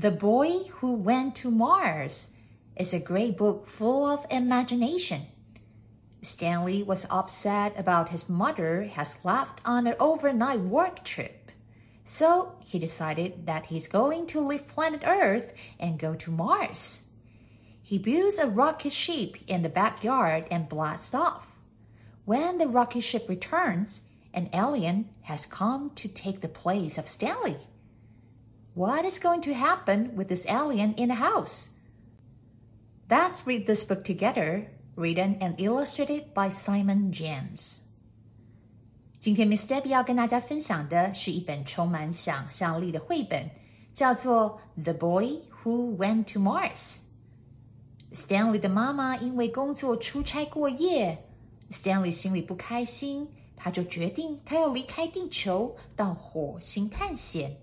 The Boy Who Went to Mars is a great book full of imagination. Stanley was upset about his mother has left on an overnight work trip. So he decided that he's going to leave planet Earth and go to Mars. He builds a rocket ship in the backyard and blasts off. When the rocket ship returns, an alien has come to take the place of Stanley. What is going to happen with this alien in the house? Let's read this book together, written and illustrated by Simon James. 今天，Miss Debby 要跟大家分享的是一本充满想象力的绘本，叫做《The Boy Who Went to Mars》。Stanley 的妈妈因为工作出差过夜，Stanley 心里不开心，他就决定他要离开地球，到火星探险。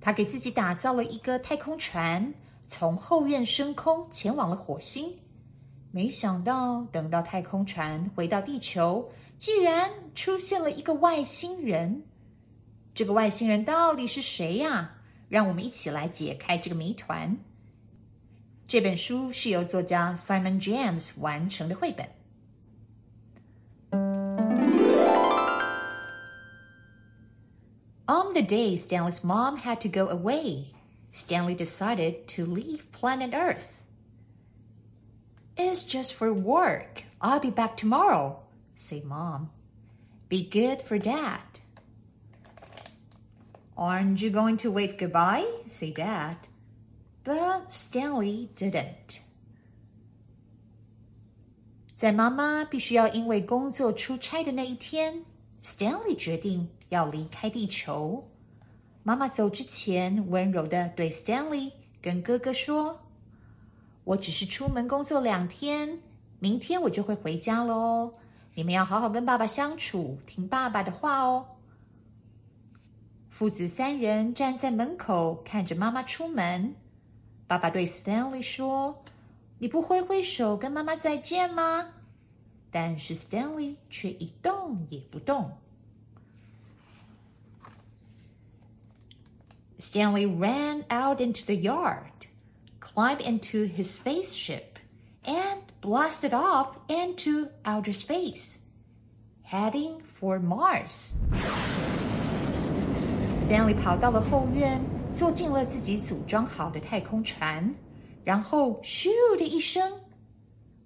他给自己打造了一个太空船，从后院升空，前往了火星。没想到，等到太空船回到地球，竟然出现了一个外星人。这个外星人到底是谁呀？让我们一起来解开这个谜团。这本书是由作家 Simon James 完成的绘本。the day Stanley's mom had to go away, Stanley decided to leave planet Earth. It's just for work. I'll be back tomorrow, said Mom. Be good for Dad. Aren't you going to wave goodbye? said Dad. But Stanley didn't. 在妈妈必须要因为工作出差的那一天，Stanley 决定要离开地球。 妈妈走之前，温柔的对 Stanley 跟哥哥说：“我只是出门工作两天，明天我就会回家了哦。你们要好好跟爸爸相处，听爸爸的话哦。”父子三人站在门口看着妈妈出门。爸爸对 Stanley 说：“你不挥挥手跟妈妈再见吗？”但是 Stanley 却一动也不动。Stanley ran out into the yard, climbed into his spaceship, and blasted off into outer space, heading for Mars. Stanley 跑到了后院，坐进了自己组装好的太空船，然后咻的一声，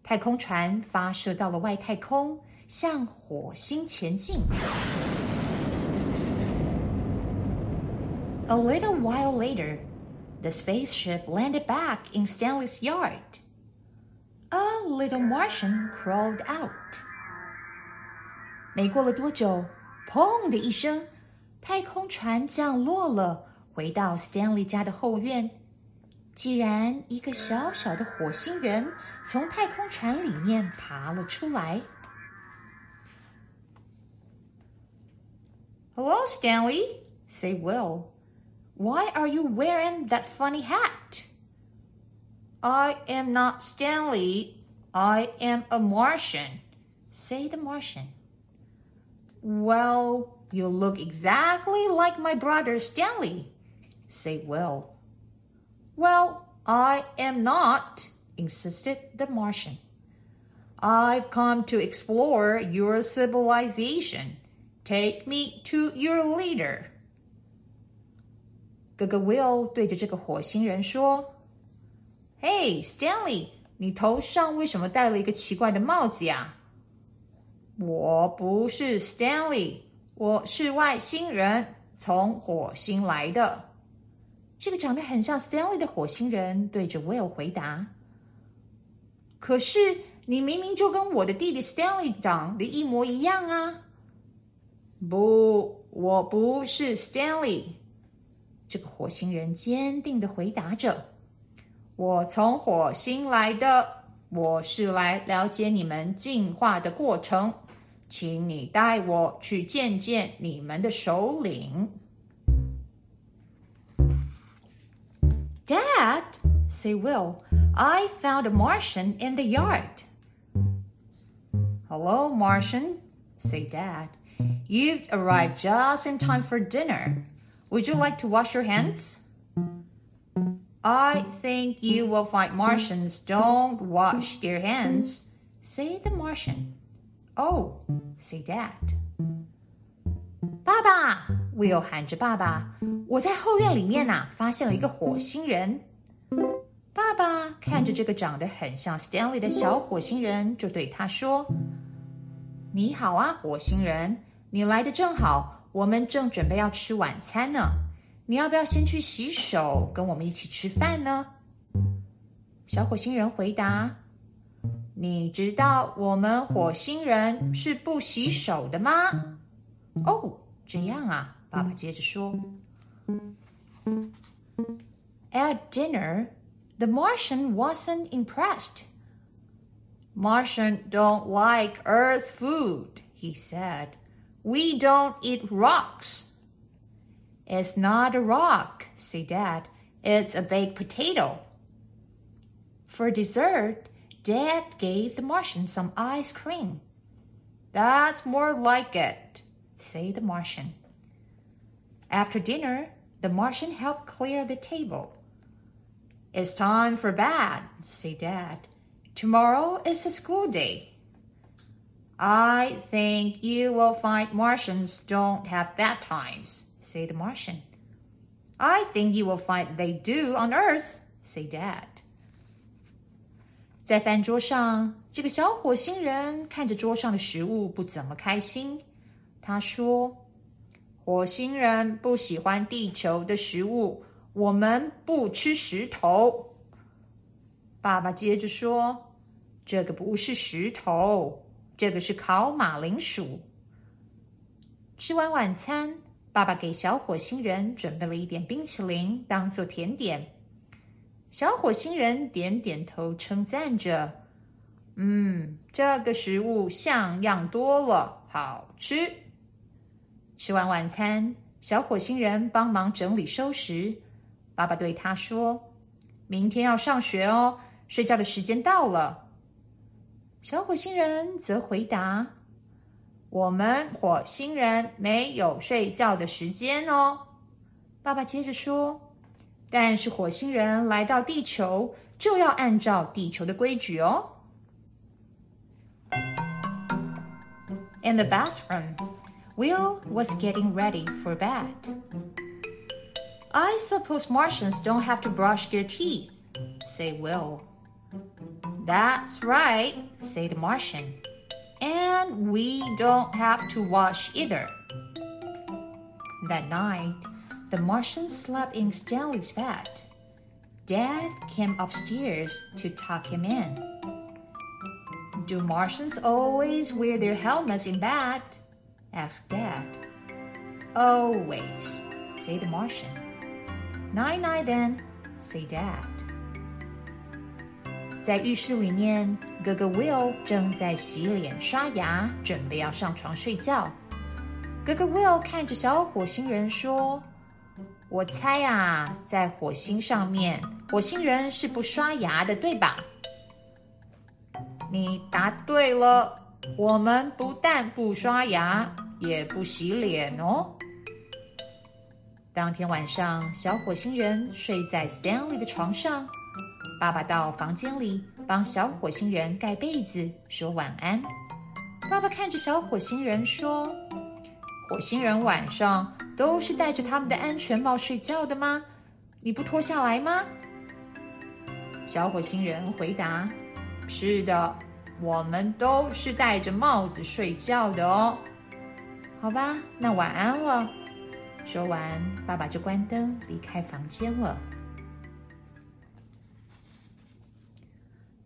太空船发射到了外太空，向火星前进。 A little while later, the spaceship landed back in Stanley's yard. A little Martian crawled out. 没过了多久，砰的一声，太空船降落了，回到 Stanley 家的后院。既然一个小小的火星人从太空船里面爬了出来。Hello, Stanley, said Will. Why are you wearing that funny hat? I am not Stanley. I am a Martian. Say the Martian. Well, you look exactly like my brother Stanley. Say Will. Well, I am not, insisted the Martian. I've come to explore your civilization. Take me to your leader. 哥哥 Will 对着这个火星人说：“Hey Stanley，你头上为什么戴了一个奇怪的帽子呀？”“我不是 Stanley，我是外星人，从火星来的。”这个长得很像 Stanley 的火星人对着 Will 回答：“可是你明明就跟我的弟弟 Stanley 长得一模一样啊！”“不，我不是 Stanley。”这个火星人坚定的回答着。 我从火星来的，我是来了解你们进化的过程，请你带我去见见你们的首领。Dad, say Will, I found a Martian in the yard. Hello, Martian, say Dad. You've arrived just in time for dinner. Would you like to wash your hands? I think you will find Martians don't wash their hands, say the Martian. Oh, say Dad. 爸爸，Will 喊着爸爸，我在后院里面呐、啊，发现了一个火星人。爸爸看着这个长得很像 Stanley 的小火星人，就对他说：“你好啊，火星人，你来的正好， ”我们正准备要吃晚餐呢。”你要不要先去洗手，跟我们一起吃饭呢？小火星人回答：“你知道我们火星人是不洗手的吗？”哦，这样啊，爸爸接着说：“At dinner, the Martian wasn't impressed. Martian don't like Earth food,” he said. “We don't eat rocks.” It's not a rock, said Dad. It's a baked potato. For dessert, Dad gave the Martian some ice cream. That's more like it, said the Martian. After dinner, the Martian helped clear the table. It's time for bed, said Dad. Tomorrow is a school day. I think you will find Martians don't have bad times, said the Martian. I think you will find they do on Earth, said Dad. 在饭桌上，这个小火星人看着桌上的食物不怎么开心。他说：“火星人不喜欢地球的食物，我们不吃石头。”爸爸接着说：“这个不是石头， 这个是烤马铃薯。”吃完晚餐。爸爸给小火星人准备了一点冰淇淋当做甜点。小火星人点点头，称赞着：“嗯，这个食物像样多了，好吃。”吃完晚餐，小火星人帮忙整理收拾。爸爸对他说：“明天要上学哦，睡觉的时间到了。”小火星人则回答。我们火星人没有睡觉的时间哦，爸爸接着说。但是火星人来到地球就要按照地球的规矩哦。In the bathroom, Will was getting ready for bed. I suppose Martians don't have to brush their teeth, said Will. That's right, said the Martian. And we don't have to wash either. That night, the Martian slept in Stanley's bed. Dad came upstairs to tuck him in. Do Martians always wear their helmets in bed? asked Dad. Always, said the Martian. Night night then, said Dad. 在浴室里面，哥哥 Will 正在洗脸刷牙，准备要上床睡觉。哥哥 Will 看着小火星人说：“我猜啊，在火星上面，火星人是不刷牙的，对吧？”你答对了，我们不但不刷牙，也不洗脸哦。当天晚上，小火星人睡在 Stanley 的床上。爸爸到房间里帮小火星人盖被子，说晚安。爸爸看着小火星人说：“火星人晚上都是戴着他们的安全帽睡觉的吗？你不脱下来吗？”小火星人回答：“是的，我们都是戴着帽子睡觉的哦。”好吧，那晚安了。说完，爸爸就关灯离开房间了。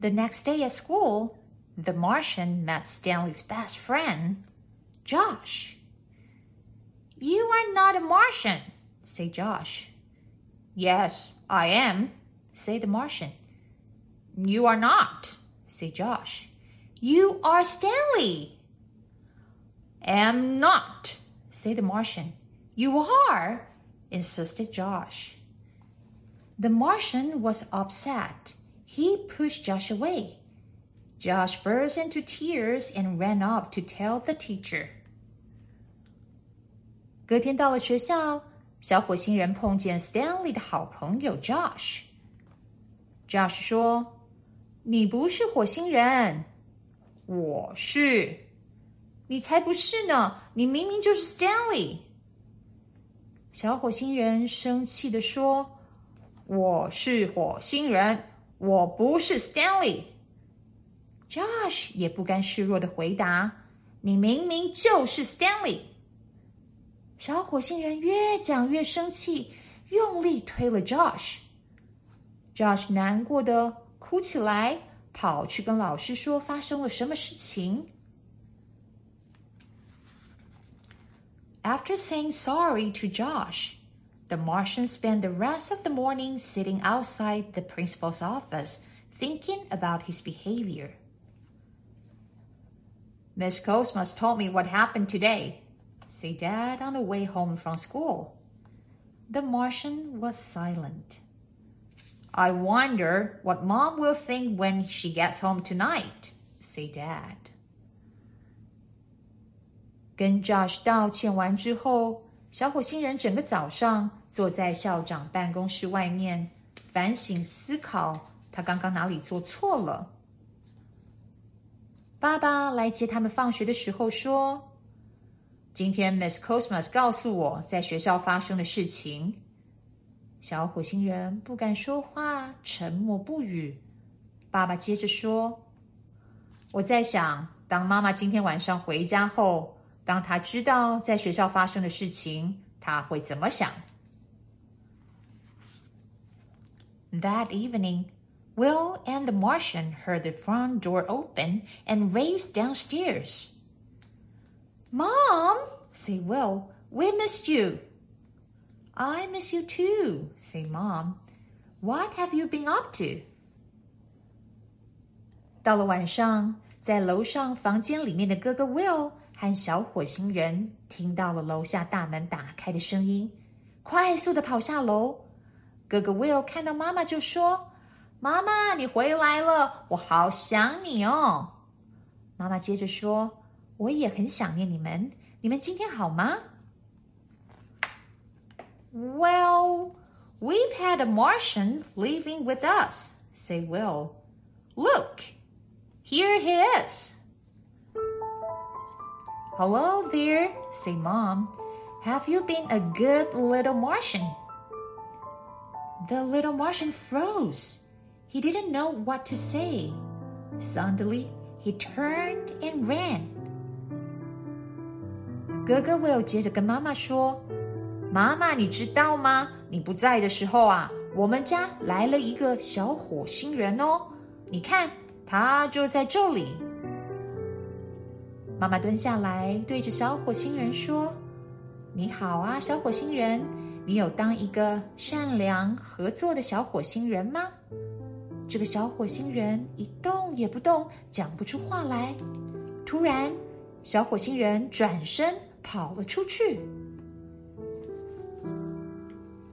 The next day at school, the Martian met Stanley's best friend, Josh. You are not a Martian, said Josh. Yes, I am, say the Martian. You are not, say Josh. You are Stanley. Am not, say the Martian. You are, insisted Josh. The Martian was upset He pushed Josh away. Josh burst into tears and ran off to tell the teacher. 隔天到了学校，小火星人碰见 Stanley 的好朋友 Josh。Josh 说：“你不是火星人，我是。你才不是呢！你明明就是 Stanley。”小火星人生气的说：“我是火星人， 我不是 Stanley。” Josh 也不甘示弱的回答：“你明明就是 Stanley。”小火星人越讲越生气，用力推了 Josh。Josh 难过的哭起来，跑去跟老师说发生了什么事情。After saying sorry to Josh, the Martian spent the rest of the morning sitting outside the principal's office, thinking about his behavior. Miss Cosmos told me what happened today, Say Dad on the way home from school. The Martian was silent. I wonder what Mom will think when she gets home tonight, Say Dad. 跟 Josh 道歉完之后，小火星人整个早上 坐在校长办公室外面，反省思考他刚刚哪里做错了。爸爸来接他们放学的时候说。今天 Miss Cosmos 告诉我在学校发生的事情。小火星人不敢说话，沉默不语。爸爸接着说：“我在想，当妈妈今天晚上回家后，当她知道在学校发生的事情，她会怎么想 ？”That evening, Will and the Martian heard the front door open and raced downstairs. Mom, say Will, we missed you. I miss you too, say Mom. What have you been up to? 到了晚上，在楼上房间里面的哥哥 Will 和小火星人听到了楼下大门打开的声音，快速的跑下楼。 哥哥 Will 看到妈妈就说：“妈妈，你回来了，我好想你哦。”妈妈接着说。我也很想念你们。你们今天好吗？Well, we've had a Martian living with us, say Will. Look, here he is. Hello there, say Mom. Have you been a good little Martian? The little Martian froze. He didn't know what to say. Suddenly, he turned and ran. 哥哥 Will 接着跟妈妈说：“妈妈，你知道吗？你不在的时候啊，我们家来了一个小火星人哦。你看，他就在这里。”妈妈蹲下来，对着小火星人说：“你好啊，小火星人， 你有当一个善良合作的小火星人吗？”这个小火星人一动也不动，讲不出话来。突然，小火星人转身。跑了出去。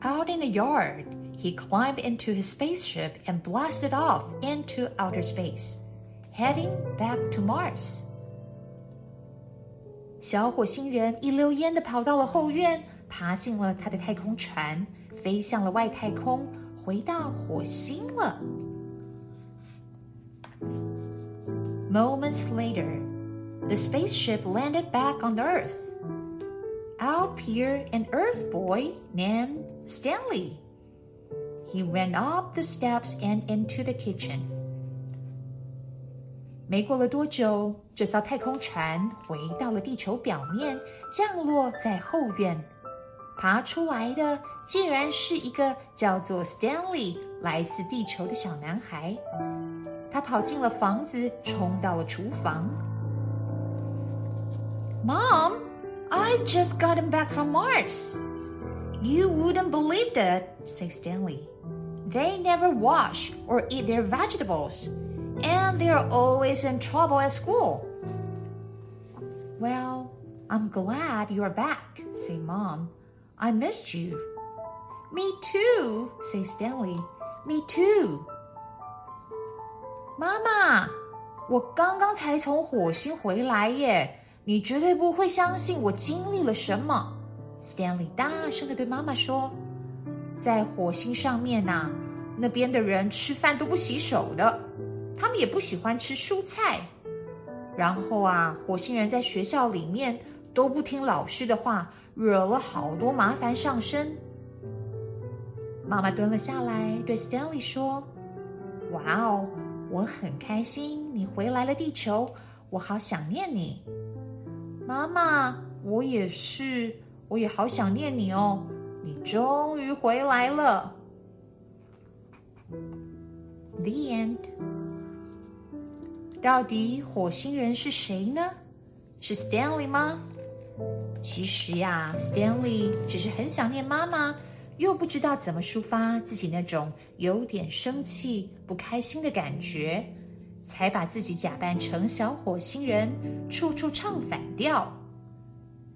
Out in the yard, he climbed into his spaceship and blasted off into outer space, heading back to Mars. 小火星人一溜烟的跑到了后院， 爬进了他的太空船，飞向了外太空，回到火星了。Moments later, the spaceship landed back on Earth out appeared an Earth boy named Stanley. He ran up the steps and into the kitchen. 没过了多久，这艘太空船回到了地球表面，降落在后院。 爬出来的竟然是一个叫做 Stanley 来自地球的小男孩。他跑进了房子，冲到了厨房。Mom, I just gotten back from Mars. You wouldn't believe that, said Stanley. They never wash or eat their vegetables, and they're always in trouble at school. Well, I'm glad you're back, say Mom. I missed you. Me too, say Stanley. Me too. 妈妈，我刚刚才从火星回来耶，你绝对不会相信我经历了什么。Stanley 大声的对妈妈说：“在火星上面呐、那边的人吃饭都不洗手的，他们也不喜欢吃蔬菜。然后啊，火星人在学校里面都不听老师的话，惹了好多麻烦上身。”妈妈蹲了下来，对 Stanley 说：“哇哦！”我很开心你回来了地球，我好想念你，妈妈，我也是，我也好想念你哦，你终于回来了。The end。到底火星人是谁呢？是 Stanley 吗？其实呀，Stanley 只是很想念妈妈。又不知道怎么抒发自己那种有点生气、不开心的感觉，才把自己假扮成小火星人，处处唱反调。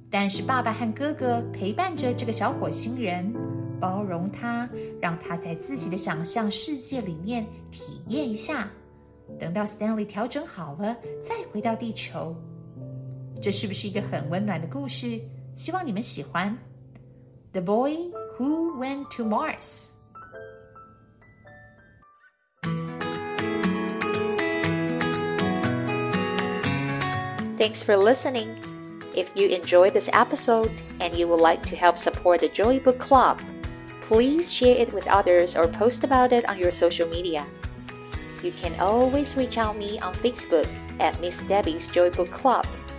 但是爸爸和哥哥陪伴着这个小火星人，包容他，让他在自己的想象世界里面体验一下。等到 Stanley 调整好了，再回到地球。这是不是一个很温暖的故事？希望你们喜欢。The boy who went to Mars。Thanks for listening. If you enjoy this episode and you would like to help support the Joy Book Club, please share it with others or post about it on your social media. You can always reach out me on Facebook at Miss Debby's Joy Book Club